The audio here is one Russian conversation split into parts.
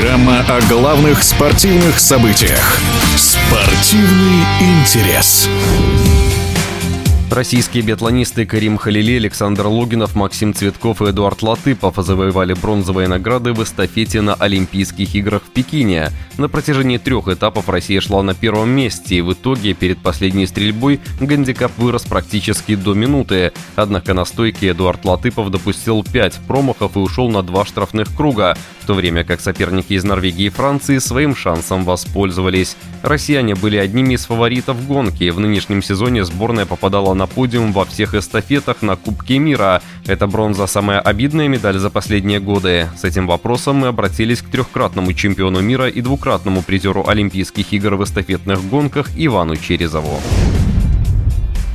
Программа о главных спортивных событиях. Спортивный интерес. Российские биатлонисты Карим Халили, Александр Логинов, Максим Цветков и Эдуард Латыпов завоевали бронзовые награды в эстафете на Олимпийских играх в Пекине. На протяжении трех этапов Россия шла на первом месте, и в итоге перед последней стрельбой гандикап вырос практически до минуты. Однако на стойке Эдуард Латыпов допустил пять промахов и ушел на два штрафных круга, в то время как соперники из Норвегии и Франции своим шансом воспользовались. Россияне были одними из фаворитов гонки. В нынешнем сезоне сборная попадала на подиум во всех эстафетах на Кубке мира. Это бронза самая обидная медаль за последние годы. С этим вопросом мы обратились к трехкратному чемпиону мира и двукратному призеру Олимпийских игр в эстафетных гонках Ивану Черезову.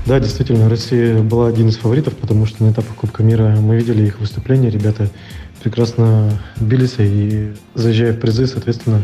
Да, действительно, Россия была один из фаворитов, потому что на этапах Кубка мира мы видели их выступления. Ребята прекрасно бились и заезжая в призы, соответственно,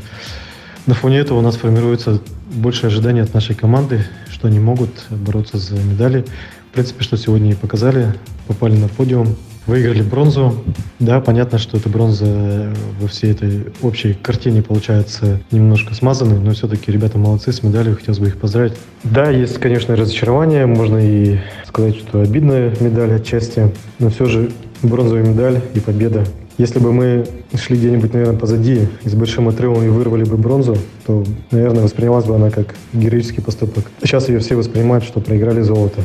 на фоне этого у нас формируется больше ожиданий от нашей команды, что они могут бороться за медали. В принципе, что сегодня и показали. Попали на подиум, выиграли бронзу. Да, понятно, что эта бронза во всей этой общей картине получается немножко смазанной, но все-таки ребята молодцы с медалью, хотелось бы их поздравить. Да, есть, конечно, разочарование, можно и сказать, что обидная медаль отчасти, но все же бронзовая медаль и победа если бы мы шли где-нибудь, наверное, позади и с большим отрывом и вырвали бы бронзу, то, наверное, воспринималась бы она как героический поступок. Сейчас ее все воспринимают, что проиграли золото.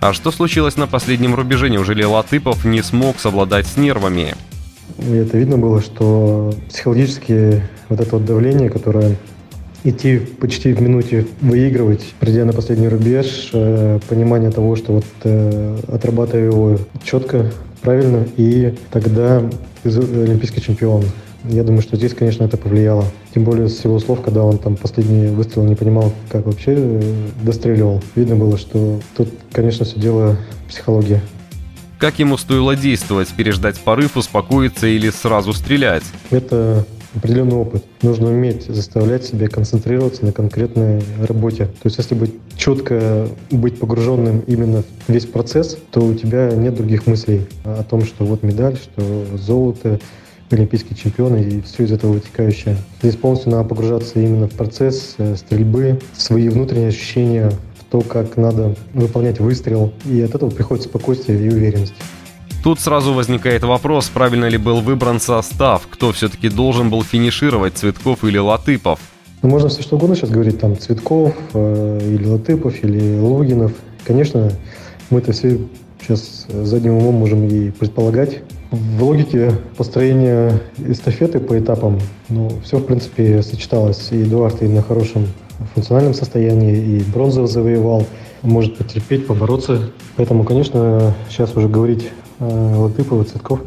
А что случилось на последнем рубеже? Неужели Латыпов не смог совладать с нервами? И это видно было, что психологически вот это вот давление, которое идти почти в минуте выигрывать, придя на последний рубеж, э, понимание того, что вот э, отрабатывая его четко, правильно, и тогда олимпийский чемпион. Я думаю, что здесь, конечно, это повлияло. Тем более с его слов, когда он там последний выстрел не понимал, как вообще э, достреливал. Видно было, что тут, конечно, все дело психологии. Как ему стоило действовать, переждать порыв, успокоиться или сразу стрелять? Это определенный опыт. Нужно уметь заставлять себя концентрироваться на конкретной работе. То есть если быть четко, быть погруженным именно в весь процесс, то у тебя нет других мыслей о том, что вот медаль, что золото, олимпийский чемпион и все из этого вытекающее. Здесь полностью надо погружаться именно в процесс э, стрельбы, свои внутренние ощущения, в то, как надо выполнять выстрел. И от этого приходит спокойствие и уверенность. Тут сразу возникает вопрос, правильно ли был выбран состав, кто все-таки должен был финишировать, Цветков или Латыпов. Ну, можно все что угодно сейчас говорить, там, Цветков, э, или Латыпов, или Логинов. Конечно, мы это все сейчас задним умом можем и предполагать. В логике построения эстафеты по этапам, ну, все, в принципе, сочеталось. И Эдуард и на хорошем функциональном состоянии, и бронзу завоевал, может потерпеть, побороться. Поэтому, конечно, сейчас уже говорить Э, Латыпов и Цветков.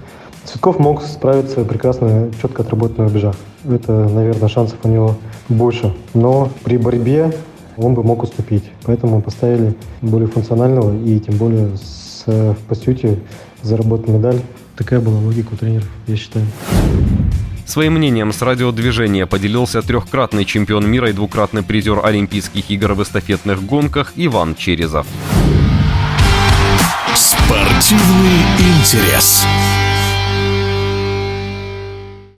Цветков мог справиться прекрасно, четко отработать на рубежах. Это, наверное, шансов у него больше. Но при борьбе он бы мог уступить. Поэтому поставили более функционального и тем более с, в пастюте заработать медаль. Такая была логика у тренеров, я считаю. Своим мнением с радиодвижения поделился трехкратный чемпион мира и двукратный призер Олимпийских игр в эстафетных гонках Иван Черезов. Спортивный интерес.